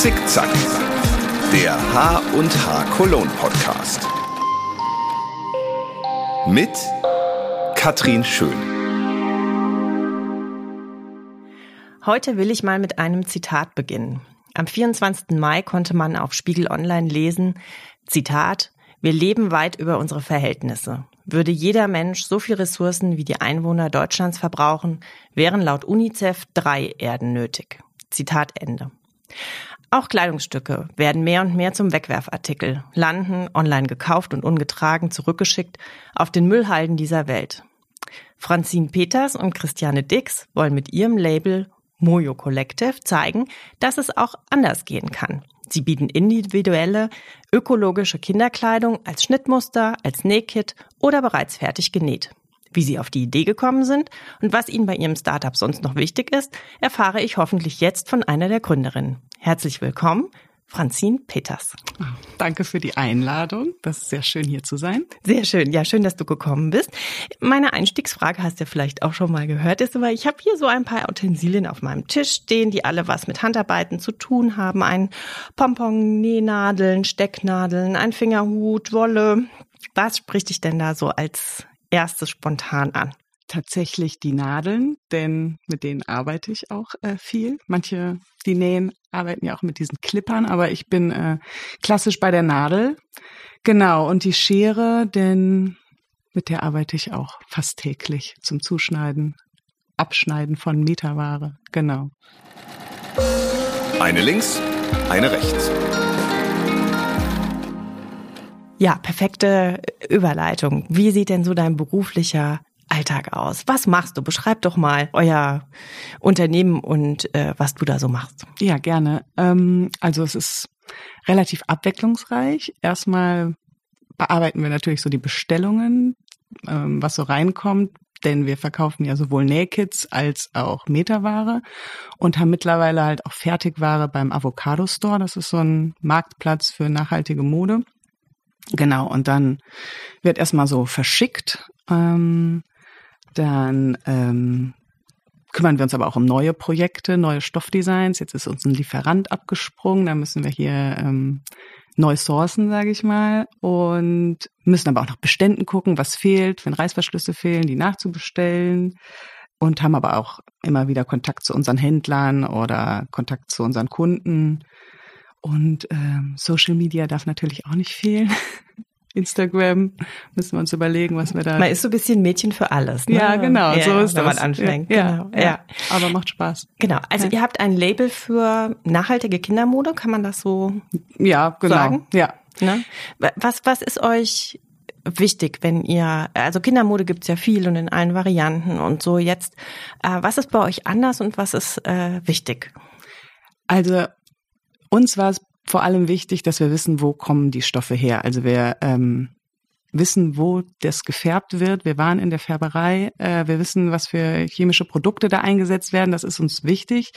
Zickzack, der H und H Cologne Podcast. Mit Katrin Schön. Heute will ich mal mit einem Zitat beginnen. Am 24. Mai konnte man auf Spiegel Online lesen, Zitat, wir leben weit über unsere Verhältnisse. Würde jeder Mensch so viel Ressourcen wie die Einwohner Deutschlands verbrauchen, wären laut UNICEF drei Erden nötig. Zitat Ende. Auch Kleidungsstücke werden mehr und mehr zum Wegwerfartikel, landen, online gekauft und ungetragen, zurückgeschickt, auf den Müllhalden dieser Welt. Francine Peters und Christiane Dix wollen mit ihrem Label Mojo Collective zeigen, dass es auch anders gehen kann. Sie bieten individuelle, ökologische Kinderkleidung als Schnittmuster, als Nähkit oder bereits fertig genäht. Wie Sie auf die Idee gekommen sind und was Ihnen bei Ihrem Startup sonst noch wichtig ist, erfahre ich hoffentlich jetzt von einer der Gründerinnen. Herzlich willkommen, Franzine Peters. Danke für die Einladung. Das ist sehr schön hier zu sein. Sehr schön. Ja, schön, dass du gekommen bist. Meine Einstiegsfrage hast du vielleicht auch schon mal gehört, ist aber, ich habe hier so ein paar Utensilien auf meinem Tisch stehen, die alle was mit Handarbeiten zu tun haben. Ein Pompon, Nähnadeln, Stecknadeln, ein Fingerhut, Wolle. Was spricht dich denn da so als erstes spontan an? Tatsächlich die Nadeln, denn mit denen arbeite ich auch äh, viel. Manche, die nähen, arbeiten ja auch mit diesen Klippern, aber ich bin äh, klassisch bei der Nadel. Genau, und die Schere, denn mit der arbeite ich auch fast täglich zum Zuschneiden, Abschneiden von Meterware. Genau. Eine links, eine rechts. Ja, perfekte Überleitung. Wie sieht denn so dein beruflicher Alltag aus? Was machst du? Beschreib doch mal euer Unternehmen und äh, was du da so machst. Ja, gerne. Ähm, also es ist relativ abwechslungsreich. Erstmal bearbeiten wir natürlich so die Bestellungen, ähm, was so reinkommt, denn wir verkaufen ja sowohl Nähkits als auch Meterware und haben mittlerweile halt auch Fertigware beim Avocado Store. Das ist so ein Marktplatz für nachhaltige Mode. Genau, und dann wird erstmal so verschickt. Ähm, dann ähm, kümmern wir uns aber auch um neue Projekte, neue Stoffdesigns. Jetzt ist uns ein Lieferant abgesprungen, da müssen wir hier ähm, neu sourcen, sage ich mal, und müssen aber auch nach Beständen gucken, was fehlt, wenn Reißverschlüsse fehlen, die nachzubestellen. Und haben aber auch immer wieder Kontakt zu unseren Händlern oder Kontakt zu unseren Kunden. Und ähm, Social Media darf natürlich auch nicht fehlen. Instagram müssen wir uns überlegen, was wir da. Man ist so ein bisschen Mädchen für alles. Ne? Ja, genau, ja, so ist wenn das. man anfängt. Ja, genau. ja, ja. Aber macht Spaß. Genau. Also Ja. ihr habt ein Label für nachhaltige Kindermode, kann man das so Ja, genau. Sagen? Ja. Ne? Was, was ist euch wichtig, wenn ihr, also Kindermode gibt's ja viel und in allen Varianten und so jetzt, äh, was ist bei euch anders und was ist äh, wichtig? Also uns war es vor allem wichtig, dass wir wissen, wo kommen die Stoffe her. Also wir ähm, wissen, wo das gefärbt wird. Wir waren in der Färberei. Äh, wir wissen, was für chemische Produkte da eingesetzt werden. Das ist uns wichtig,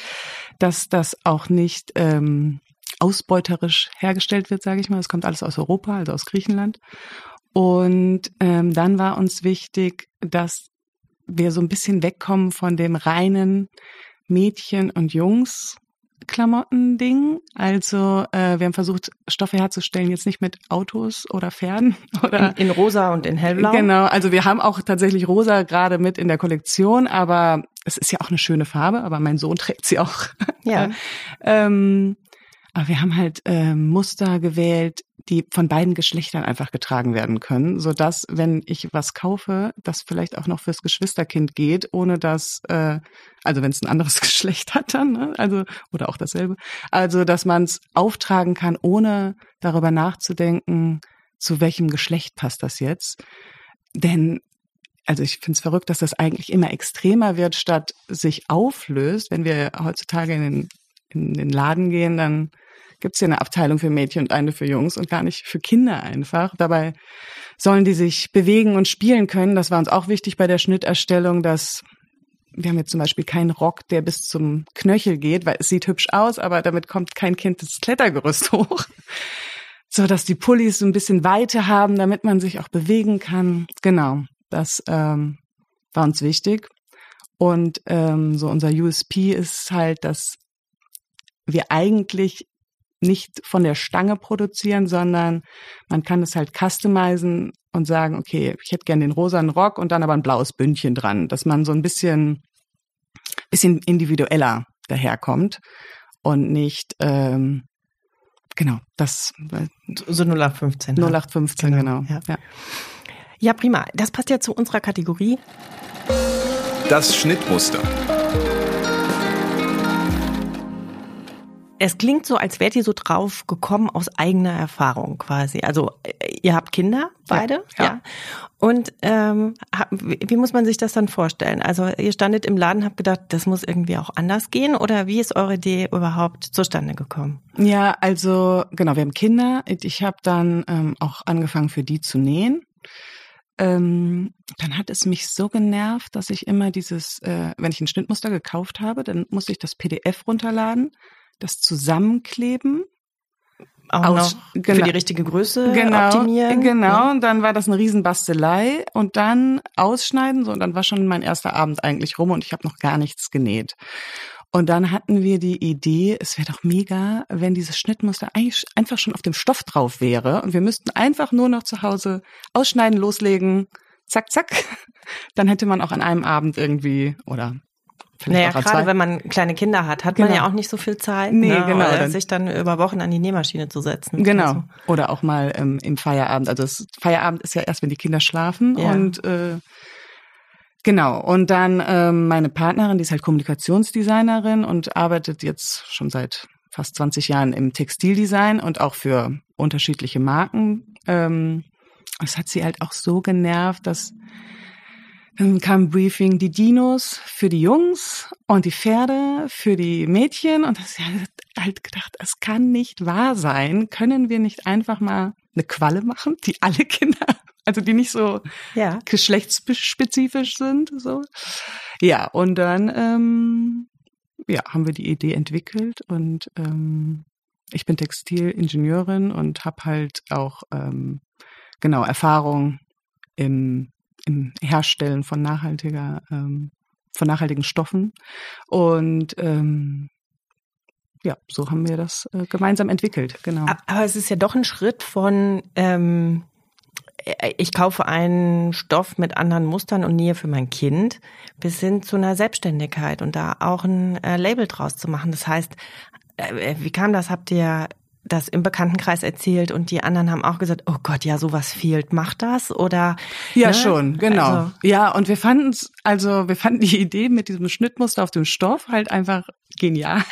dass das auch nicht ähm, ausbeuterisch hergestellt wird, sage ich mal. Das kommt alles aus Europa, also aus Griechenland. Und ähm, dann war uns wichtig, dass wir so ein bisschen wegkommen von dem reinen Mädchen- und Jungs. Klamotten-Ding. Also äh, wir haben versucht, Stoffe herzustellen, jetzt nicht mit Autos oder Pferden oder In, in rosa und in hellblau? Genau, also wir haben auch tatsächlich rosa gerade mit in der Kollektion, aber es ist ja auch eine schöne Farbe, aber mein Sohn trägt sie auch. Ja. ähm, aber wir haben halt ähm, Muster gewählt, die von beiden Geschlechtern einfach getragen werden können, so dass wenn ich was kaufe, das vielleicht auch noch fürs Geschwisterkind geht, ohne dass, äh, also wenn es ein anderes Geschlecht hat dann, ne? also oder auch dasselbe, also dass man es auftragen kann, ohne darüber nachzudenken, zu welchem Geschlecht passt das jetzt, denn also ich finde es verrückt, dass das eigentlich immer extremer wird, statt sich auflöst. Wenn wir heutzutage in den, in den Laden gehen, dann gibt es hier eine Abteilung für Mädchen und eine für Jungs und gar nicht für Kinder einfach. Dabei sollen die sich bewegen und spielen können. Das war uns auch wichtig bei der Schnitterstellung, dass wir haben jetzt zum Beispiel keinen Rock, der bis zum Knöchel geht, weil es sieht hübsch aus, aber damit kommt kein Kind das Klettergerüst hoch. So dass die Pullis so ein bisschen Weite haben, damit man sich auch bewegen kann. Genau, das ähm, war uns wichtig. Und ähm, so unser USP ist halt, dass wir eigentlich nicht von der Stange produzieren, sondern man kann es halt customizen und sagen, okay, ich hätte gerne den rosanen Rock und dann aber ein blaues Bündchen dran, dass man so ein bisschen, bisschen individueller daherkommt und nicht, ähm, genau, das. So 0815. 0815, ne? genau. genau. Ja. ja. ja, prima. Das passt ja zu unserer Kategorie. Das Schnittmuster. Es klingt so, als wärt ihr so drauf gekommen aus eigener Erfahrung quasi. Also äh, ihr habt Kinder, beide, ja. ja. Und ähm, wie muss man sich das dann vorstellen? Also ihr standet im Laden, habt gedacht, das muss irgendwie auch anders gehen oder wie ist eure Idee überhaupt zustande gekommen? Ja, also genau, wir haben Kinder. Ich habe dann ähm, auch angefangen für die zu nähen. Ähm, dann hat es mich so genervt, dass ich immer dieses, äh, wenn ich ein Schnittmuster gekauft habe, dann musste ich das PDF runterladen das Zusammenkleben. Auch aus, genau, für die richtige Größe genau, optimieren. Genau, und dann war das eine Riesenbastelei und dann ausschneiden, so und dann war schon mein erster Abend eigentlich rum und ich habe noch gar nichts genäht. Und dann hatten wir die Idee, es wäre doch mega, wenn dieses Schnittmuster eigentlich einfach schon auf dem Stoff drauf wäre und wir müssten einfach nur noch zu Hause ausschneiden, loslegen, zack, zack. Dann hätte man auch an einem Abend irgendwie oder naja, gerade wenn man kleine Kinder hat, hat genau. man ja auch nicht so viel Zeit, nee, ne, genau, dann, sich dann über Wochen an die Nähmaschine zu setzen. Genau. So. Oder auch mal ähm, im Feierabend. Also das Feierabend ist ja erst, wenn die Kinder schlafen ja. und äh, Genau, und dann ähm, meine Partnerin, die ist halt Kommunikationsdesignerin und arbeitet jetzt schon seit fast 20 Jahren im Textildesign und auch für unterschiedliche Marken. Ähm, das hat sie halt auch so genervt, dass dann kam ein Briefing, die Dinos für die Jungs und die Pferde für die Mädchen. Und das hat halt gedacht, es kann nicht wahr sein. Können wir nicht einfach mal eine Qualle machen, die alle Kinder, also die nicht so ja. geschlechtsspezifisch sind, so. Ja, und dann, ähm, ja, haben wir die Idee entwickelt und ähm, ich bin Textilingenieurin und habe halt auch ähm, genau Erfahrung im im Herstellen von nachhaltiger, ähm, von nachhaltigen Stoffen. Und ähm, ja, so haben wir das äh, gemeinsam entwickelt, genau. Aber es ist ja doch ein Schritt von ähm, äh, ich kaufe einen Stoff mit anderen Mustern und nähe für mein Kind, bis hin zu einer Selbstständigkeit und da auch ein äh, Label draus zu machen. Das heißt, äh, wie kam das? Habt ihr das im Bekanntenkreis erzählt und die anderen haben auch gesagt, oh Gott, ja, sowas fehlt, macht das oder? Ja, ne? schon, genau. Also, ja, und wir fanden es, also wir fanden die Idee mit diesem Schnittmuster auf dem Stoff halt einfach genial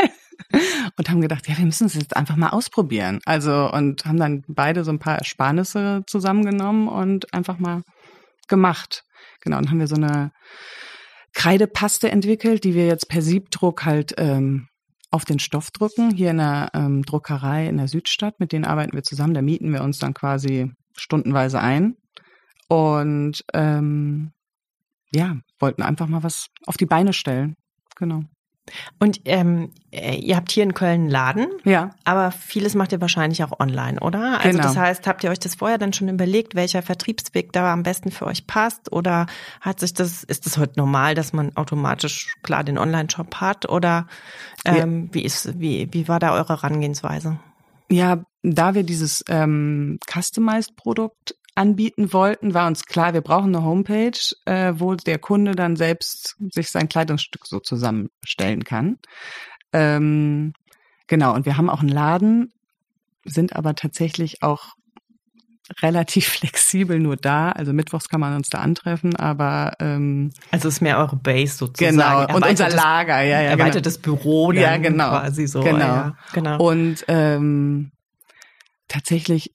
und haben gedacht, ja, wir müssen es jetzt einfach mal ausprobieren. Also und haben dann beide so ein paar Ersparnisse zusammengenommen und einfach mal gemacht. Genau, und haben wir so eine Kreidepaste entwickelt, die wir jetzt per Siebdruck halt ähm, auf den Stoff drücken, hier in der ähm, Druckerei in der Südstadt. Mit denen arbeiten wir zusammen. Da mieten wir uns dann quasi stundenweise ein. Und ähm, ja, wollten einfach mal was auf die Beine stellen. Genau. Und ähm, äh, ihr habt hier in Köln einen Laden, ja. aber vieles macht ihr wahrscheinlich auch online, oder? Also genau. das heißt, habt ihr euch das vorher dann schon überlegt, welcher Vertriebsweg da am besten für euch passt? Oder hat sich das, ist das heute normal, dass man automatisch klar den Online-Shop hat? Oder ähm, ja. wie ist, wie, wie war da eure Herangehensweise? Ja, da wir dieses ähm, Customized-Produkt anbieten wollten, war uns klar, wir brauchen eine Homepage, äh, wo der Kunde dann selbst sich sein Kleidungsstück so zusammenstellen kann. Ähm, genau, und wir haben auch einen Laden, sind aber tatsächlich auch relativ flexibel nur da. Also mittwochs kann man uns da antreffen, aber ähm, also ist mehr eure Base sozusagen. Genau und unser Lager, ja, ja, erweitertes genau. Büro, dann ja, genau, quasi so. Genau, ja, genau. Und ähm, tatsächlich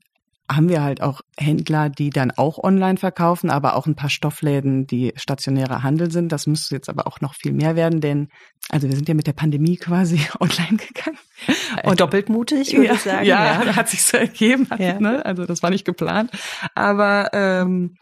haben wir halt auch Händler, die dann auch online verkaufen, aber auch ein paar Stoffläden, die stationärer Handel sind. Das müsste jetzt aber auch noch viel mehr werden, denn also wir sind ja mit der Pandemie quasi online gegangen. Äh, Und doppelt mutig, würde ja, ich sagen. Ja, ja, hat sich so ergeben. Ja. Ne? Also das war nicht geplant. Aber ähm,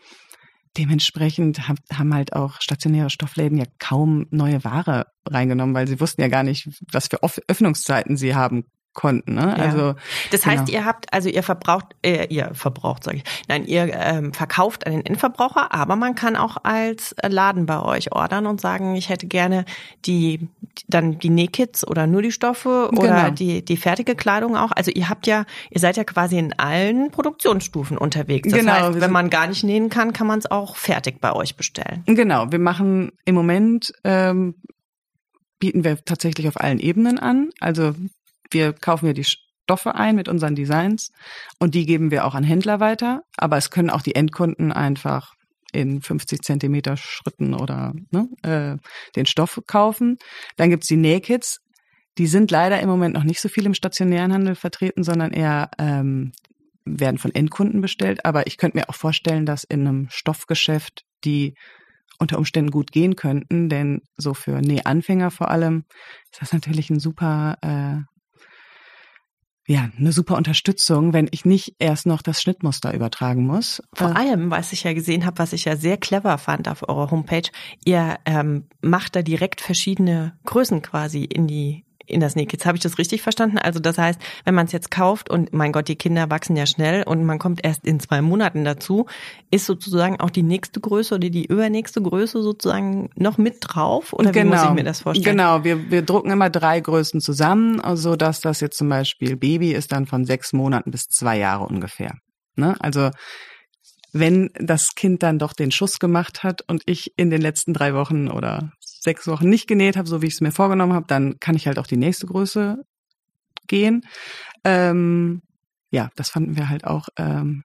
dementsprechend haben halt auch stationäre Stoffläden ja kaum neue Ware reingenommen, weil sie wussten ja gar nicht, was für Öffnungszeiten sie haben konnten. Ne? Ja. Also Das heißt, genau. ihr habt, also ihr verbraucht, äh, ihr verbraucht, sage ich, nein, ihr ähm, verkauft an den Endverbraucher, aber man kann auch als Laden bei euch ordern und sagen, ich hätte gerne die, dann die Nähkits oder nur die Stoffe oder Genau. die, die fertige Kleidung auch. Also ihr habt ja, ihr seid ja quasi in allen Produktionsstufen unterwegs. Das Genau, heißt, wenn man gar nicht nähen kann, kann man es auch fertig bei euch bestellen. Genau, wir machen im Moment ähm, bieten wir tatsächlich auf allen Ebenen an. Also wir kaufen ja die Stoffe ein mit unseren Designs und die geben wir auch an Händler weiter. Aber es können auch die Endkunden einfach in 50 Zentimeter Schritten oder ne, äh, den Stoff kaufen. Dann gibt's die Nähkits. Die sind leider im Moment noch nicht so viel im stationären Handel vertreten, sondern eher ähm, werden von Endkunden bestellt. Aber ich könnte mir auch vorstellen, dass in einem Stoffgeschäft die unter Umständen gut gehen könnten, denn so für Nähanfänger vor allem ist das natürlich ein super, äh, ja, eine super Unterstützung, wenn ich nicht erst noch das Schnittmuster übertragen muss. Vor Äh, allem, was ich ja gesehen habe, was ich ja sehr clever fand auf eurer Homepage, ihr ähm, macht da direkt verschiedene Größen quasi in die in das Nähkits. Habe ich das richtig verstanden? Also das heißt, wenn man es jetzt kauft und mein Gott, die Kinder wachsen ja schnell und man kommt erst in zwei Monaten dazu, ist sozusagen auch die nächste Größe oder die übernächste Größe sozusagen noch mit drauf? Oder wie muss ich mir das vorstellen? Genau, wir, wir drucken immer drei Größen zusammen, so dass das jetzt zum Beispiel Baby ist dann von sechs Monaten bis zwei Jahre ungefähr. Ne? Also wenn das Kind dann doch den Schuss gemacht hat und ich in den letzten drei Wochen oder sechs Wochen nicht genäht habe, so wie ich es mir vorgenommen habe, dann kann ich halt auch die nächste Größe gehen. Ähm, ja, das fanden wir halt auch ähm,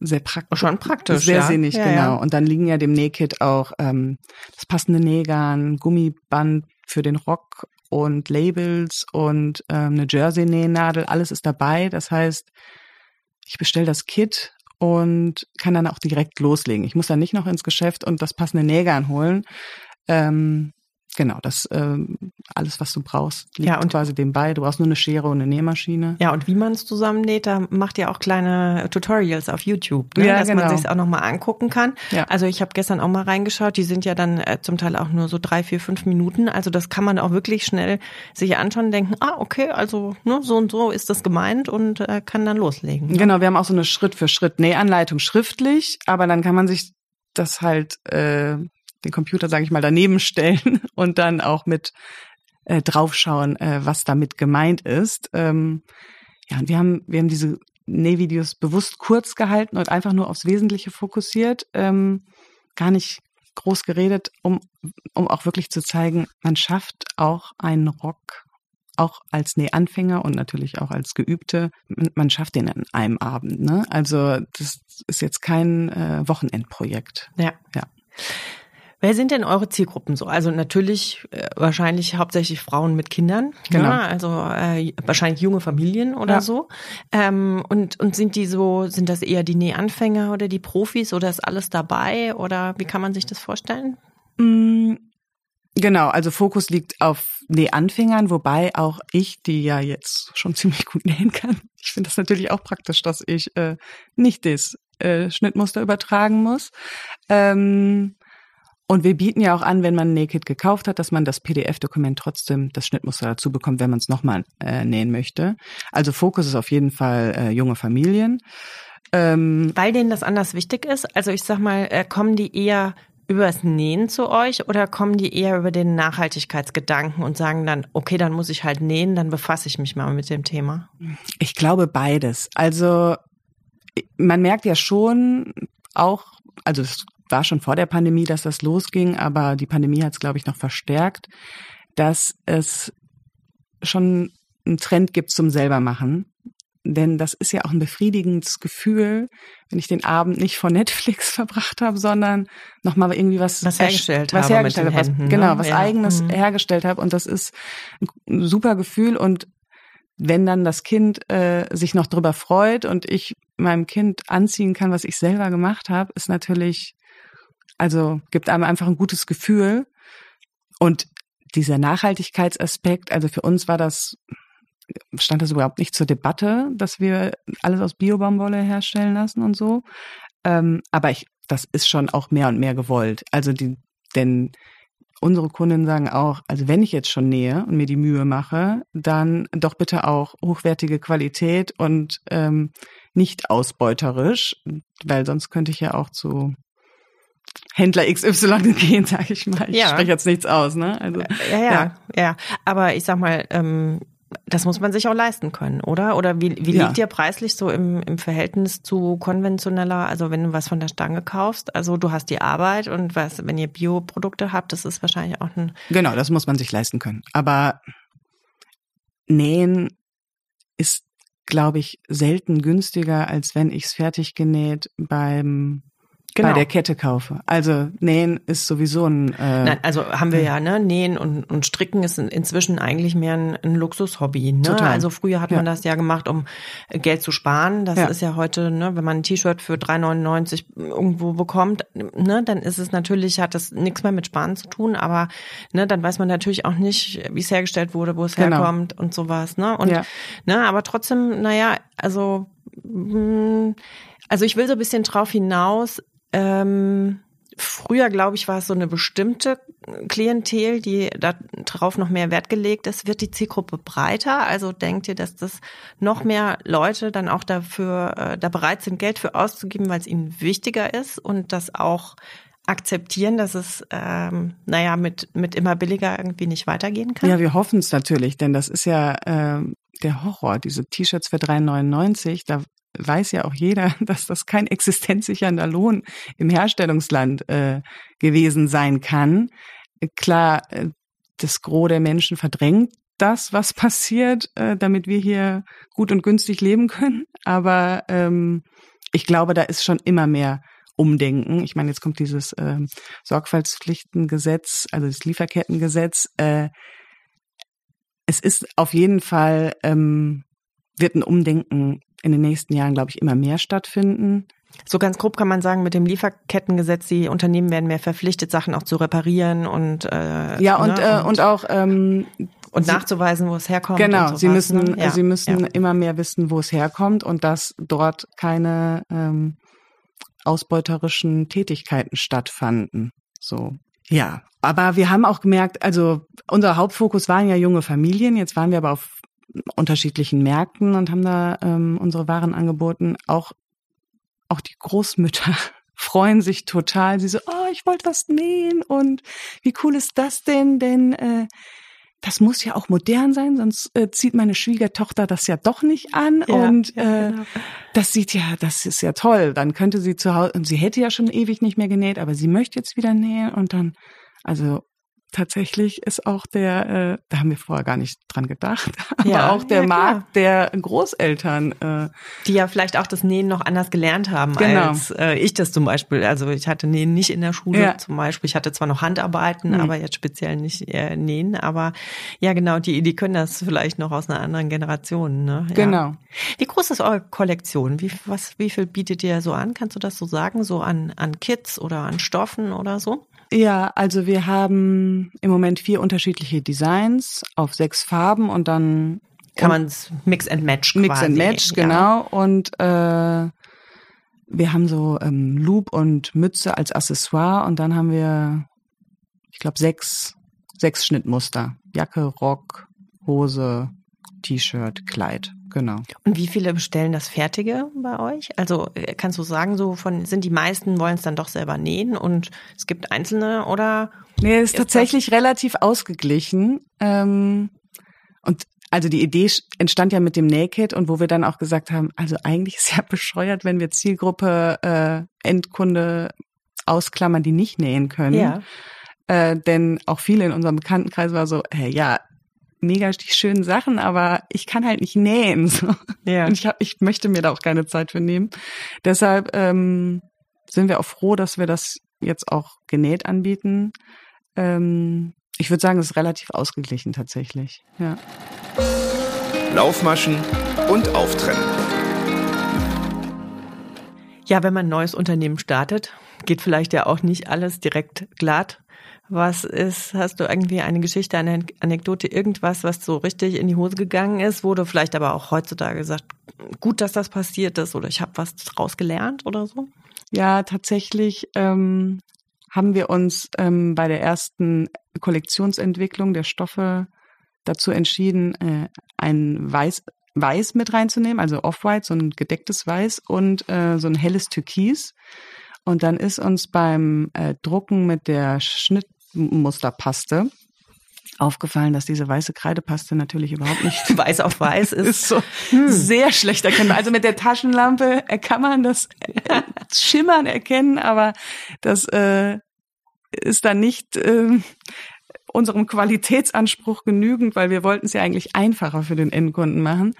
sehr praktisch. Schon praktisch, Sehr ja. sinnig, Ja, genau. ja. Und dann liegen ja dem Nähkit auch ähm, das passende Nähgarn, Gummiband für den Rock und Labels und ähm, eine Jersey-Nähnadel. Alles ist dabei. Das heißt, ich bestelle das Kit und kann dann auch direkt loslegen. Ich muss dann nicht noch ins Geschäft und das passende Nähgarn holen. Ähm, genau, das ähm, alles, was du brauchst, liegt Ja, und- quasi dem bei. Du brauchst nur eine Schere und eine Nähmaschine. Ja, und wie man es zusammennäht, da macht ihr auch kleine Tutorials auf YouTube, ne? Ja, dass man genau. sich auch nochmal angucken kann. Ja. Also ich habe gestern auch mal reingeschaut, die sind ja dann äh, zum Teil auch nur so drei, vier, fünf Minuten. Also das kann man auch wirklich schnell sich anschauen und denken, ah, okay, also ne, so und so ist das gemeint und äh, kann dann loslegen. ne? Genau, wir haben auch so eine Schritt-für-Schritt-Nähanleitung schriftlich, aber dann kann man sich das halt, äh, den Computer, sage ich mal, daneben stellen und dann auch mit äh, draufschauen, äh, was damit gemeint ist. Ähm, ja, und wir haben, wir haben diese Nähvideos bewusst kurz gehalten und einfach nur aufs Wesentliche fokussiert, ähm, gar nicht groß geredet, um, um auch wirklich zu zeigen, man schafft auch einen Rock auch als Nähanfänger und natürlich auch als Geübte, man- schafft den an einem Abend. Ne? Also das ist jetzt kein äh, Wochenendprojekt. Ja. Ja. Wer sind denn eure Zielgruppen so? Also natürlich äh, wahrscheinlich hauptsächlich Frauen mit Kindern, Genau. ne? also äh, wahrscheinlich junge Familien oder Ja. so. Ähm, und und sind die so, sind das eher die Nähanfänger oder die Profis oder ist alles dabei oder wie kann man sich das vorstellen? Mm, Genau, also Fokus liegt auf Nähanfängern, wobei auch ich, die ja jetzt schon ziemlich gut nähen kann, ich finde das natürlich auch praktisch, dass ich äh, nicht das äh, Schnittmuster übertragen muss. Ähm, und wir bieten ja auch an, wenn man Nähkit gekauft hat, dass man das PDF-Dokument trotzdem das Schnittmuster dazu bekommt, wenn man es nochmal äh, nähen möchte. Also Fokus ist auf jeden Fall äh, junge Familien. Ähm, Weil denen das anders wichtig ist? Also ich sag mal, äh, kommen die eher übers Nähen zu euch oder kommen die eher über den Nachhaltigkeitsgedanken und sagen dann, okay, dann muss ich halt nähen, dann befasse ich mich mal mit dem Thema? Ich glaube beides. Also man merkt ja schon auch, also es war schon vor der Pandemie, dass das losging, aber die Pandemie hat es, glaube ich, noch verstärkt, dass es schon einen Trend gibt zum Selbermachen. Denn das ist ja auch ein befriedigendes Gefühl, wenn ich den Abend nicht vor Netflix verbracht habe, sondern nochmal irgendwie was, Was hergestellt was habe hergestellt habe, was, Händen, ne? genau, was Ja. eigenes Mhm. hergestellt habe. Und das ist ein super Gefühl. Und wenn dann das Kind äh, sich noch drüber freut und ich meinem Kind anziehen kann, was ich selber gemacht habe, ist natürlich, also gibt einem einfach ein gutes Gefühl. Und dieser Nachhaltigkeitsaspekt, also für uns war das, stand das überhaupt nicht zur Debatte, dass wir alles aus Biobaumwolle herstellen lassen und so. Ähm, aber ich, das ist schon auch mehr und mehr gewollt. Also die, denn unsere Kunden sagen auch, also wenn ich jetzt schon nähe und mir die Mühe mache, dann doch bitte auch hochwertige Qualität und ähm, nicht ausbeuterisch, weil sonst könnte ich ja auch zu Händler XY gehen, sage ich mal. Ich Ja. spreche jetzt nichts aus, ne? Also Ja, ja, ja. Aber ich sag mal, ähm, das muss man sich auch leisten können, oder? Oder wie, wie Ja. liegt ihr preislich so im, im Verhältnis zu konventioneller, also wenn du was von der Stange kaufst? Also du hast die Arbeit und was, wenn ihr Bioprodukte habt, das ist wahrscheinlich auch ein, Genau, das muss man sich leisten können. Aber Nähen ist, glaube ich, selten günstiger, als wenn ich es fertig genäht beim Genau. bei der Kette kaufe. Also Nähen ist sowieso ein äh, Nein, also haben wir ja, ne, Nähen und, und Stricken ist in- inzwischen eigentlich mehr ein, ein Luxushobby. Ne? Total. Also früher hat man Ja. das ja gemacht, um Geld zu sparen. Das Ja. ist ja heute, ne, wenn man ein T-Shirt für 3,99 irgendwo bekommt, ne, dann ist es natürlich, hat das nichts mehr mit Sparen zu tun, aber ne, dann weiß man natürlich auch nicht, wie es hergestellt wurde, wo es Genau. herkommt und sowas. Ne? Und Ja. ne, aber trotzdem, naja, also mh, also ich will so ein bisschen drauf hinaus, ähm, früher, glaube ich, war es so eine bestimmte Klientel, die darauf noch mehr Wert gelegt ist. Wird die Zielgruppe breiter? Also denkt ihr, dass das noch mehr Leute dann auch dafür äh, da bereit sind, Geld für auszugeben, weil es ihnen wichtiger ist und das auch akzeptieren, dass es, ähm, naja, mit, mit immer billiger irgendwie nicht weitergehen kann? Ja, wir hoffen es natürlich, denn das ist ja ähm, der Horror, diese T-Shirts für 3,99. Da weiß ja auch jeder, dass das kein existenzsichernder Lohn im Herstellungsland äh, gewesen sein kann. Äh, Klar, äh, das Gros der Menschen verdrängt das, was passiert, äh, damit wir hier gut und günstig leben können. Aber ähm, ich glaube, da ist schon immer mehr Umdenken. Ich meine, jetzt kommt dieses ähm, Sorgfaltspflichtengesetz, also das Lieferkettengesetz. Äh, es ist auf jeden Fall, ähm, wird ein Umdenken in den nächsten Jahren, glaube ich, immer mehr stattfinden. So ganz grob kann man sagen, mit dem Lieferkettengesetz, die Unternehmen werden mehr verpflichtet, Sachen auch zu reparieren und äh, Ja, und, ne, äh, und auch ähm, und sie- nachzuweisen, wo es herkommt. Genau, und sie müssen, ne? ja, sie müssen ja. immer mehr wissen, wo es herkommt und dass dort keine ähm, ausbeuterischen Tätigkeiten stattfanden. So, ja. Aber wir haben auch gemerkt, also unser Hauptfokus waren ja junge Familien. Jetzt waren wir aber auf unterschiedlichen Märkten und haben da ähm, unsere Waren angeboten. Auch auch die Großmütter freuen sich total. Sie so, oh, ich wollte was nähen und wie cool ist das denn? Denn äh, das muss ja auch modern sein, sonst äh, zieht meine Schwiegertochter das ja doch nicht an. Ja, und ja, äh, genau. das sieht ja, das ist ja toll. Dann könnte sie zu Hause, und sie hätte ja schon ewig nicht mehr genäht, aber sie möchte jetzt wieder nähen und dann, also tatsächlich ist auch der, äh, da haben wir vorher gar nicht dran gedacht, aber Ja, auch der ja. Markt der Großeltern. Äh, Die ja vielleicht auch das Nähen noch anders gelernt haben, Genau. als äh, ich das zum Beispiel. Also ich hatte Nähen nicht in der Schule Ja. zum Beispiel. Ich hatte zwar noch Handarbeiten, Mhm. aber jetzt speziell nicht äh, Nähen. Aber ja, genau, die, die können das vielleicht noch aus einer anderen Generation. Ne? Genau. Wie groß ist eure Kollektion? Wie, was, wie viel bietet ihr so an? Kannst du das so sagen? So an, an Kits oder an Stoffen oder so? Ja, also wir haben im Moment vier unterschiedliche Designs auf sechs Farben und dann Kann man es Mix and Match quasi. Mix and Match, ja. genau. Und äh, wir haben so ähm, Loop und Mütze als Accessoire und dann haben wir, ich glaube, sechs, sechs Schnittmuster. Jacke, Rock, Hose, T-Shirt, Kleid, genau. Und wie viele bestellen das Fertige bei euch? Also äh, kannst du sagen, so von sind die meisten wollen es dann doch selber nähen und es gibt einzelne oder Nee, es ist Ist tatsächlich relativ ausgeglichen. Ähm, und also die Idee entstand ja mit dem Naked und wo wir dann auch gesagt haben, also eigentlich ist ja bescheuert, wenn wir Zielgruppe äh, Endkunde ausklammern, die nicht nähen können. Äh, denn auch viele in unserem Bekanntenkreis war so, hey, ja, mega die schönen Sachen, aber ich kann halt nicht nähen. So. ja. Und ich, hab, ich möchte mir da auch keine Zeit für nehmen. Deshalb ähm, sind wir auch froh, dass wir das jetzt auch genäht anbieten. Ähm, ich würde sagen, es ist relativ ausgeglichen tatsächlich. Ja. Laufmaschen und Auftrennen. Ja, wenn man ein neues Unternehmen startet, geht vielleicht ja auch nicht alles direkt glatt. Was ist, hast du irgendwie eine Geschichte, eine Anekdote, irgendwas, was so richtig in die Hose gegangen ist, du vielleicht aber auch heutzutage sagt, gut, dass das passiert ist oder ich habe was draus gelernt oder so? Ja, tatsächlich ähm, haben wir uns ähm, bei der ersten Kollektionsentwicklung der Stoffe dazu entschieden, äh, ein Weiß, Weiß mit reinzunehmen, also Off-White, so ein gedecktes Weiß und äh, so ein helles Türkis. Und dann ist uns beim äh, Drucken mit der Schnittmusterpaste aufgefallen, dass diese weiße Kreidepaste natürlich überhaupt nicht weiß auf weiß ist. ist so hm. sehr schlecht erkennbar. Also mit der Taschenlampe kann man das äh, Schimmern erkennen, aber das äh, ist dann nicht äh, unserem Qualitätsanspruch genügend, weil wir wollten es ja eigentlich einfacher für den Endkunden machen.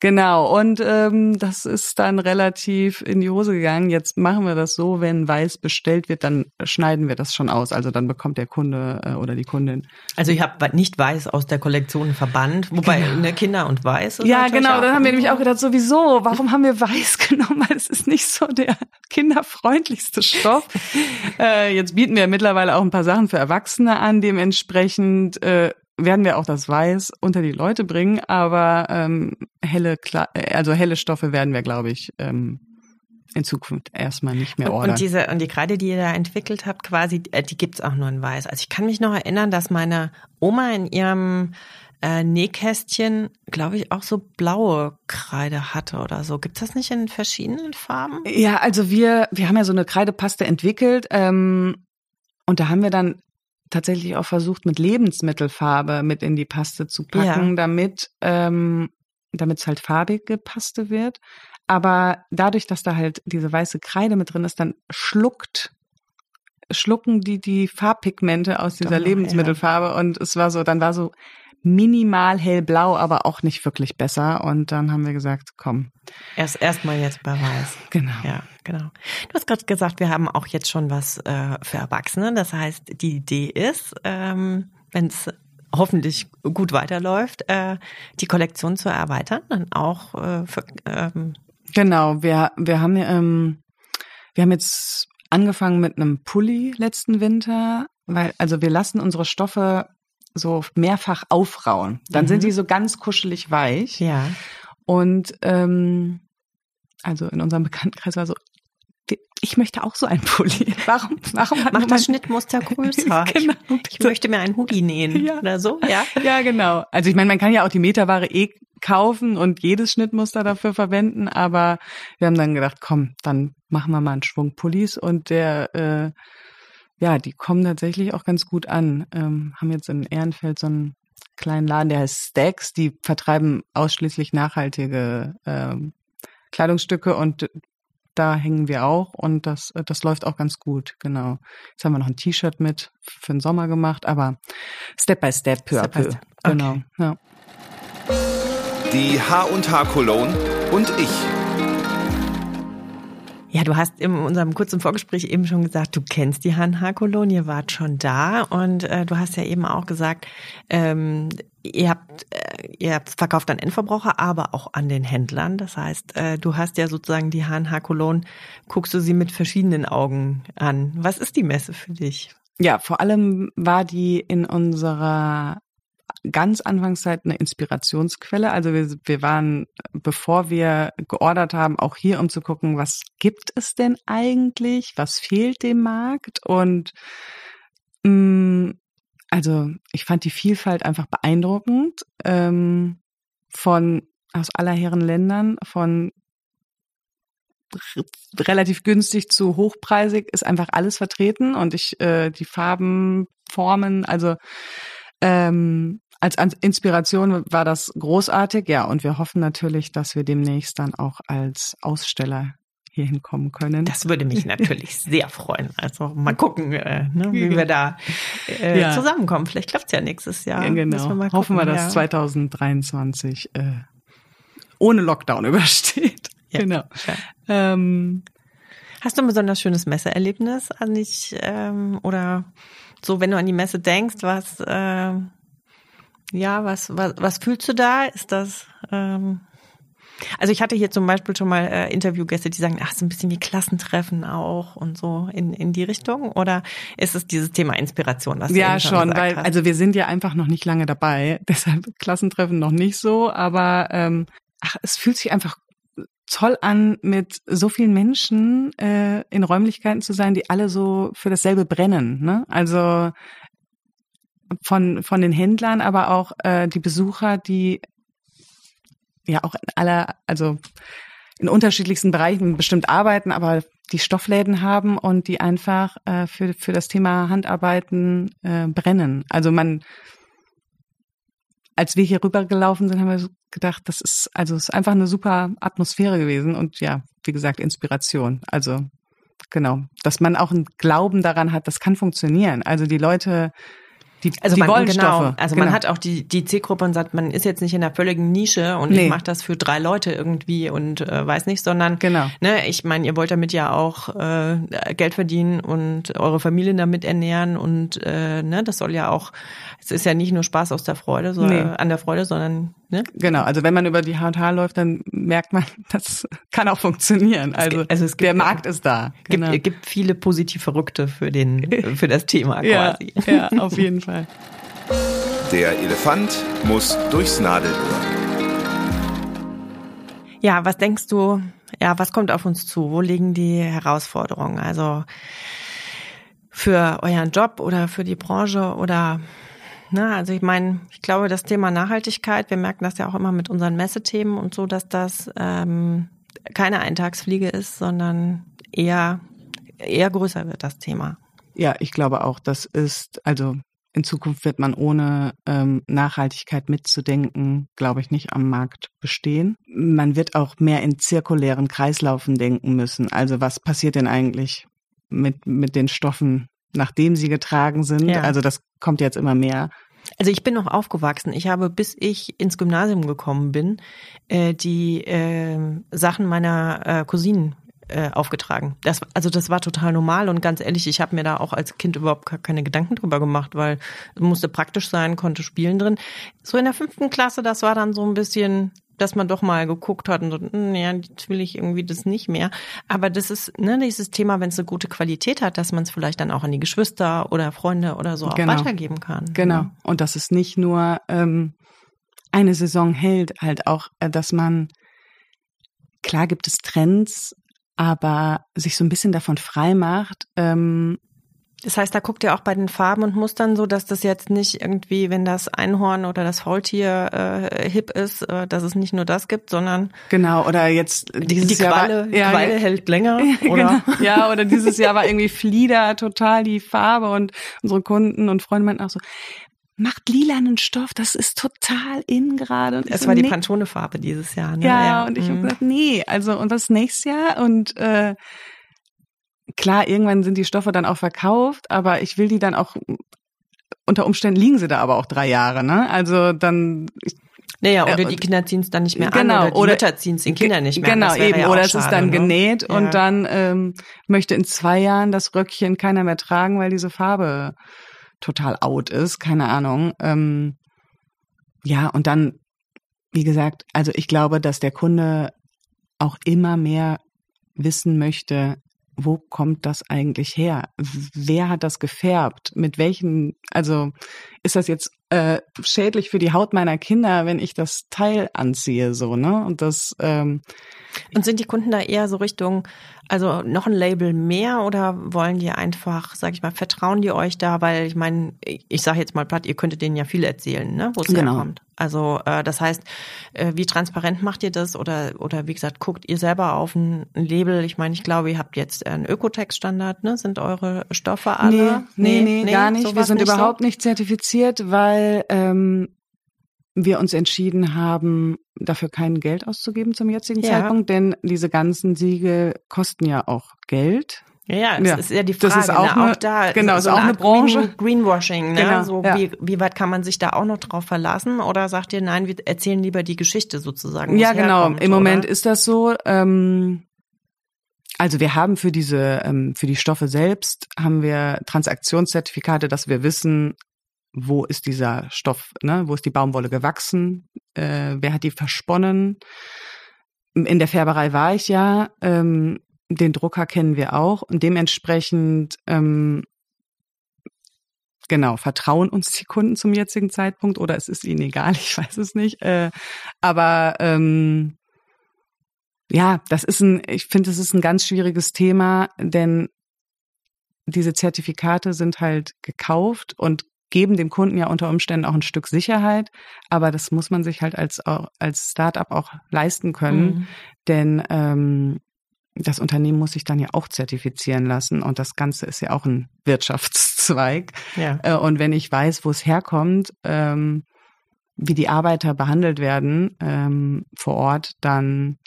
Genau, und ähm, das ist dann relativ in die Hose gegangen. Jetzt machen wir das so, wenn weiß bestellt wird, dann schneiden wir das schon aus. Also dann bekommt der Kunde äh, oder die Kundin. Also ich habe nicht weiß aus der Kollektion verbannt, wobei genau. ne, Kinder und weiß. Ja, genau, dann haben wir nämlich auch gedacht, sowieso, warum haben wir weiß genommen? Weil es ist nicht so der kinderfreundlichste Stoff. äh, jetzt bieten wir mittlerweile auch ein paar Sachen für Erwachsene an, dementsprechend äh, werden wir auch das Weiß unter die Leute bringen, aber ähm, helle, also helle Stoffe werden wir, glaube ich, ähm, in Zukunft erstmal nicht mehr ordern. Und diese und die Kreide, die ihr da entwickelt habt, quasi, äh, die gibt's auch nur in Weiß. Also ich kann mich noch erinnern, dass meine Oma in ihrem äh, Nähkästchen, glaube ich, auch so blaue Kreide hatte oder so. Gibt's das nicht in verschiedenen Farben? Ja, also wir wir haben ja so eine Kreidepaste entwickelt. Ähm, und da haben wir dann tatsächlich auch versucht, mit Lebensmittelfarbe mit in die Paste zu packen, ja. damit ähm, damit es halt farbige Paste wird. Aber dadurch, dass da halt diese weiße Kreide mit drin ist, dann schluckt schlucken die die Farbpigmente aus dieser Doch, Lebensmittelfarbe ja. und es war so, dann war so minimal hellblau, aber auch nicht wirklich besser. Und dann haben wir gesagt, komm. Erst erstmal jetzt bei Weiß. Genau. Ja, genau. Du hast gerade gesagt, wir haben auch jetzt schon was äh, für Erwachsene. Das heißt, die Idee ist, ähm, wenn es hoffentlich gut weiterläuft, äh, die Kollektion zu erweitern, dann auch äh, für, ähm Genau, wir, wir haben ähm, wir haben jetzt angefangen mit einem Pulli letzten Winter, weil also wir lassen unsere Stoffe so mehrfach aufrauen. Dann mhm. sind die so ganz kuschelig weich. Ja. Und ähm, also in unserem Bekanntenkreis war so, ich möchte auch so einen Pulli. Warum, warum hat Mach das Schnittmuster größer. genau. Ich, ich möchte mir einen Hoodie nähen ja. oder so, ja? Ja, genau. Also ich meine, man kann ja auch die Meterware eh kaufen und jedes Schnittmuster dafür verwenden, aber wir haben dann gedacht, komm, dann machen wir mal einen Schwung Pullis und der äh, ja, die kommen tatsächlich auch ganz gut an. Ähm, haben jetzt in Ehrenfeld so einen kleinen Laden, der heißt Stacks. Die vertreiben ausschließlich nachhaltige ähm, Kleidungsstücke und da hängen wir auch und das, das läuft auch ganz gut, genau. Jetzt haben wir noch ein T-Shirt mit für den Sommer gemacht, aber Step by Step, peu à peu. Okay. Genau, ja. Die H und H Cologne und ich. Ja, du hast in unserem kurzen Vorgespräch eben schon gesagt, du kennst die HNH-Kolonie, ihr wart schon da und äh, du hast ja eben auch gesagt, ähm, ihr habt, äh, ihr habt verkauft an Endverbraucher, aber auch an den Händlern. Das heißt, äh, du hast ja sozusagen die HNH-Kolonie, guckst du sie mit verschiedenen Augen an. Was ist die Messe für dich? Ja, vor allem war die in unserer ganz Anfangszeit eine Inspirationsquelle. Also wir, wir waren, bevor wir geordert haben, auch hier, um zu gucken, was gibt es denn eigentlich? Was fehlt dem Markt? Und mh, mm, also ich fand die Vielfalt einfach beeindruckend ähm, von aus aller Herren Ländern, von relativ günstig zu hochpreisig ist einfach alles vertreten und ich äh, die Farben, Formen, also ähm, als Inspiration war das großartig, ja, und wir hoffen natürlich, dass wir demnächst dann auch als Aussteller hier hinkommen können. Das würde mich natürlich sehr freuen. Also mal gucken, äh, ne, wie wir da äh, ja. zusammenkommen. Vielleicht klappt es ja nächstes Jahr. Ja, genau. Wir hoffen wir, dass ja. 2023 äh, ohne Lockdown übersteht. Ja, genau. Ähm, Hast du ein besonders schönes Messeerlebnis an dich ähm, oder so, wenn du an die Messe denkst, was äh, ja, was, was, was fühlst du da? Ist das, ähm, also ich hatte hier zum Beispiel schon mal äh, Interviewgäste, die sagen, ach, so ein bisschen wie Klassentreffen auch und so in, in die Richtung. Oder ist es dieses Thema Inspiration, was du Ja, schon, weil, hast? also wir sind ja einfach noch nicht lange dabei. Deshalb Klassentreffen noch nicht so, aber ähm, ach, es fühlt sich einfach toll an, mit so vielen Menschen äh, in Räumlichkeiten zu sein, die alle so für dasselbe brennen. Ne? Also von, von den Händlern, aber auch äh, die Besucher, die ja auch in aller, also in unterschiedlichsten Bereichen bestimmt arbeiten, aber die Stoffläden haben und die einfach äh, für, für das Thema Handarbeiten äh, brennen. Also man, als wir hier rübergelaufen sind, haben wir gedacht, das ist, also ist einfach eine super Atmosphäre gewesen und ja, wie gesagt, Inspiration. Also genau, dass man auch einen Glauben daran hat, das kann funktionieren. Also die Leute die, also die man, wollen genau, also genau. man hat auch die, die Zielgruppe und sagt, man ist jetzt nicht in der völligen Nische und Nee. ich mache das für drei Leute irgendwie und äh, weiß nicht, sondern Genau. ne, ich meine, ihr wollt damit ja auch äh, Geld verdienen und eure Familien damit ernähren und äh, ne, das soll ja auch, es ist ja nicht nur Spaß aus der Freude, so, Nee. äh, an der Freude, sondern ne, Genau, also wenn man über die H&H läuft, dann merkt man, das kann auch funktionieren. Also, gibt- also es gibt- der Markt ist da. gibt, Genau. gibt viele positiv Verrückte für den für das Thema ja, quasi. ja, auf jeden Fall. Der Elefant muss durchs Nadelöhr. Ja, was denkst du, ja, was kommt auf uns zu? Wo liegen die Herausforderungen? Also für euren Job oder für die Branche oder na, also ich meine, ich glaube, das Thema Nachhaltigkeit, wir merken das ja auch immer mit unseren Messethemen und so, dass das ähm, keine Eintagsfliege ist, sondern eher eher größer wird das Thema. Ja, ich glaube auch, das ist, also in Zukunft wird man ohne ähm, Nachhaltigkeit mitzudenken, glaube ich, nicht am Markt bestehen. Man wird auch mehr in zirkulären Kreislaufen denken müssen. Also was passiert denn eigentlich mit, mit den Stoffen, nachdem sie getragen sind? Ja. Also das kommt jetzt immer mehr. Also ich bin noch aufgewachsen. Ich habe, bis ich ins Gymnasium gekommen bin, äh, die äh, Sachen meiner äh, Cousinen äh, aufgetragen. Das, also das war total normal und ganz ehrlich, ich habe mir da auch als Kind überhaupt keine Gedanken drüber gemacht, weil es musste praktisch sein, konnte spielen drin. So in der fünften Klasse, das war dann so ein bisschen dass man doch mal geguckt hat und so, hm, ja, jetzt will ich irgendwie das nicht mehr. Aber das ist, ne, dieses Thema, wenn es eine gute Qualität hat, dass man es vielleicht dann auch an die Geschwister oder Freunde oder so auch Genau. weitergeben kann. Genau. Und dass es nicht nur ähm, eine Saison hält, halt auch, äh, dass man, klar gibt es Trends, aber sich so ein bisschen davon frei macht. Ähm, Das heißt, da guckt ihr auch bei den Farben und Mustern so, dass das jetzt nicht irgendwie, wenn das Einhorn oder das Faultier äh, hip ist, äh, dass es nicht nur das gibt, sondern genau, oder jetzt die, dieses die Jahr war- Qualle, ja, Qualle ja, hält länger, oder? Genau. Ja, oder dieses Jahr war irgendwie Flieder total die Farbe und unsere Kunden und Freunde meinten auch so, macht lilanen Stoff, das ist total in gerade. Und Es so, war die nee. Pantone-Farbe dieses Jahr. Ne? Ja, und ich habe mhm. gesagt, nee, also und was nächstes Jahr? Und äh, klar, irgendwann sind die Stoffe dann auch verkauft, aber ich will die dann auch unter Umständen liegen sie da aber auch drei Jahre, ne? Also dann ich, Naja, oder Äh, die Kinder ziehen es dann nicht mehr genau, an oder die oder- Mütter ziehen es den Kindern nicht mehr genau an. Wäre eben ja oder es ist dann ne? genäht Ja. und dann ähm, möchte in zwei Jahren das Röckchen keiner mehr tragen, weil diese Farbe total out ist, keine Ahnung. Ähm, ja, und dann, wie gesagt, also ich glaube, dass der Kunde auch immer mehr wissen möchte, wo kommt das eigentlich her? Wer hat das gefärbt? Mit welchen, also ist das jetzt äh, schädlich für die Haut meiner Kinder, wenn ich das Teil anziehe, so, ne? Und das, ähm, Und sind die Kunden da eher so Richtung, also noch ein Label mehr oder wollen die einfach, sag ich mal, vertrauen die euch da? Weil ich meine, ich sage jetzt mal platt, ihr könntet denen ja viel erzählen, ne, wo es Genau. herkommt. Also äh, das heißt, äh, wie transparent macht ihr das? Oder oder wie gesagt, guckt ihr selber auf ein, ein Label? Ich meine, ich glaube, ihr habt jetzt einen Ökotex-Standard, ne? Sind eure Stoffe alle? Nee, nee, nee, gar nicht. Wir sind nicht so? überhaupt nicht zertifiziert, weil ähm, wir uns entschieden haben, dafür kein Geld auszugeben zum jetzigen Ja. Zeitpunkt, denn diese ganzen Siegel kosten ja auch Geld. Ja, ja, es Ja. ist ja die Das Frage, ist auch ne? eine- auch da genau, ist so auch eine eine Art Green, Branche. Greenwashing, ne? Genau, so ja. wie, wie weit kann man sich da auch noch drauf verlassen? Oder sagt ihr, nein, wir erzählen lieber die Geschichte sozusagen? ja, genau. herkommt, Im Moment oder? ist das so. Ähm, also wir haben für diese, ähm, für die Stoffe selbst haben wir Transaktionszertifikate, dass wir wissen, wo ist dieser Stoff, ne? wo ist die Baumwolle gewachsen, äh, wer hat die versponnen. In der Färberei war ich ja, ähm, den Drucker kennen wir auch und dementsprechend ähm, genau vertrauen uns die Kunden zum jetzigen Zeitpunkt oder es ist ihnen egal, ich weiß es nicht. Äh, aber ähm, Ja, das ist ein, ich finde, es ist ein ganz schwieriges Thema, denn diese Zertifikate sind halt gekauft und geben dem Kunden ja unter Umständen auch ein Stück Sicherheit, aber das muss man sich halt als als Startup auch leisten können, mhm. denn ähm, das Unternehmen muss sich dann ja auch zertifizieren lassen und das Ganze ist ja auch ein Wirtschaftszweig. Ja. Äh, und wenn ich weiß, wo es herkommt, ähm, wie die Arbeiter behandelt werden ähm, vor Ort, dann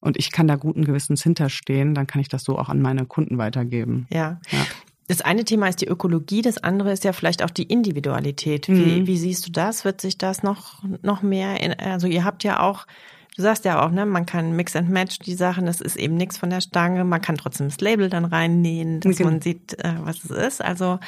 und ich kann da guten Gewissens hinterstehen, dann kann ich das so auch an meine Kunden weitergeben. Ja. ja. Das eine Thema ist die Ökologie, das andere ist ja vielleicht auch die Individualität. Wie, mhm. wie siehst du das? Wird sich das noch, noch mehr, in, also ihr habt ja auch, du sagst ja auch, ne, man kann Mix and Match die Sachen, das ist eben nichts von der Stange, man kann trotzdem das Label dann reinnähen, dass genau. man sieht, äh, was es ist. Also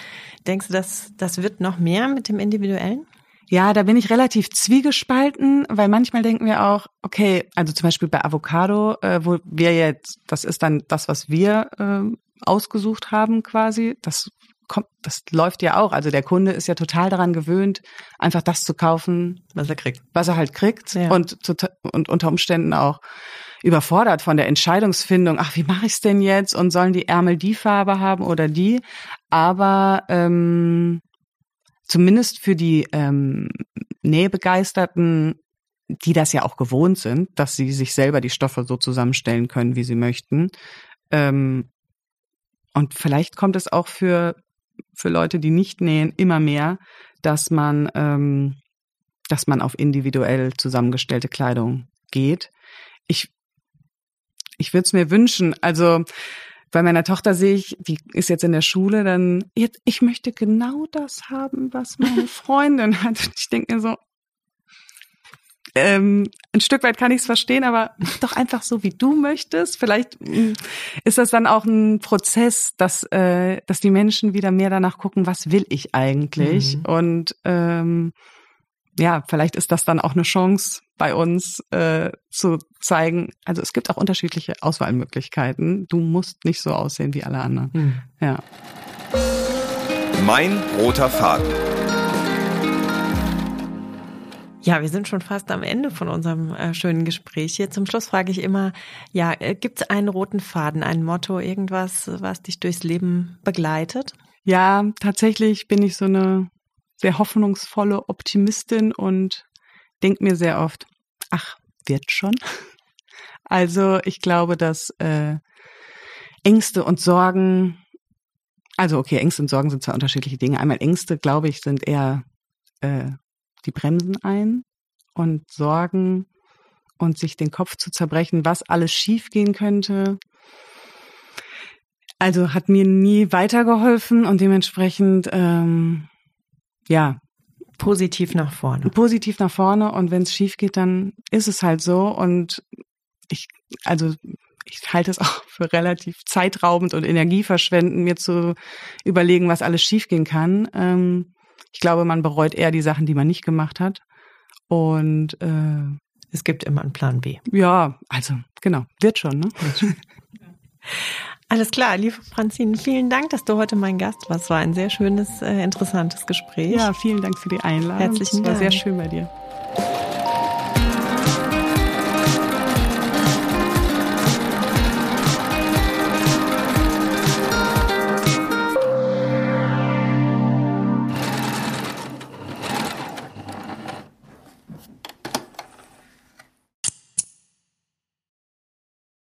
denkst du, dass das wird noch mehr mit dem Individuellen? Ja, da bin ich relativ zwiegespalten, weil manchmal denken wir auch, okay, also zum Beispiel bei Avocado, äh, wo wir jetzt, das ist dann das, was wir äh, ausgesucht haben quasi, das kommt, das läuft ja auch. Also der Kunde ist ja total daran gewöhnt, einfach das zu kaufen, was er kriegt, was er halt kriegt ja. und, und unter Umständen auch überfordert von der Entscheidungsfindung. Ach, wie mache ich's denn jetzt? Und sollen die Ärmel die Farbe haben oder die? Aber ähm, zumindest für die ähm, Nähebegeisterten, die das ja auch gewohnt sind, dass sie sich selber die Stoffe so zusammenstellen können, wie sie möchten. Ähm, und vielleicht kommt es auch für, für Leute, die nicht nähen, immer mehr, dass man, ähm, dass man auf individuell zusammengestellte Kleidung geht. Ich, ich würde es mir wünschen. Also bei meiner Tochter sehe ich, die ist jetzt in der Schule, dann, jetzt, ich möchte genau das haben, was meine Freundin hat. Und ich denke mir so, ähm, ein Stück weit kann ich es verstehen, aber mach doch einfach so, wie du möchtest. Vielleicht mm, ist das dann auch ein Prozess, dass, äh, dass die Menschen wieder mehr danach gucken, was will ich eigentlich? Mhm. Und ähm, ja, vielleicht ist das dann auch eine Chance bei uns äh, zu zeigen, also es gibt auch unterschiedliche Auswahlmöglichkeiten. Du musst nicht so aussehen wie alle anderen. Mhm. Ja. Mein roter Faden. Ja, wir sind schon fast am Ende von unserem äh, schönen Gespräch hier. Zum Schluss frage ich immer, ja, äh, gibt es einen roten Faden, ein Motto, irgendwas, was dich durchs Leben begleitet? Ja, tatsächlich bin ich so eine sehr hoffnungsvolle Optimistin und denke mir sehr oft, ach, wird schon. Also ich glaube, dass äh, Ängste und Sorgen, also okay, Ängste und Sorgen sind zwei unterschiedliche Dinge. Einmal Ängste, glaube ich, sind eher äh, die bremsen ein und Sorgen und sich den Kopf zu zerbrechen, was alles schiefgehen könnte. Also hat mir nie weitergeholfen und dementsprechend ähm, ja, positiv nach vorne. Positiv nach vorne und wenn es schief geht, dann ist es halt so und ich, also ich halte es auch für relativ zeitraubend und energieverschwendend, mir zu überlegen, was alles schiefgehen kann. Ähm, ich glaube, man bereut eher die Sachen, die man nicht gemacht hat. Und äh, es gibt immer einen Plan B. Ja, also genau, wird schon. Ne? Wird schon. Alles klar, liebe Franzine, vielen Dank, dass du heute mein Gast warst. War ein sehr schönes, äh, interessantes Gespräch. Ja, vielen Dank für die Einladung. Herzlichen Dank. Es war sehr schön bei dir.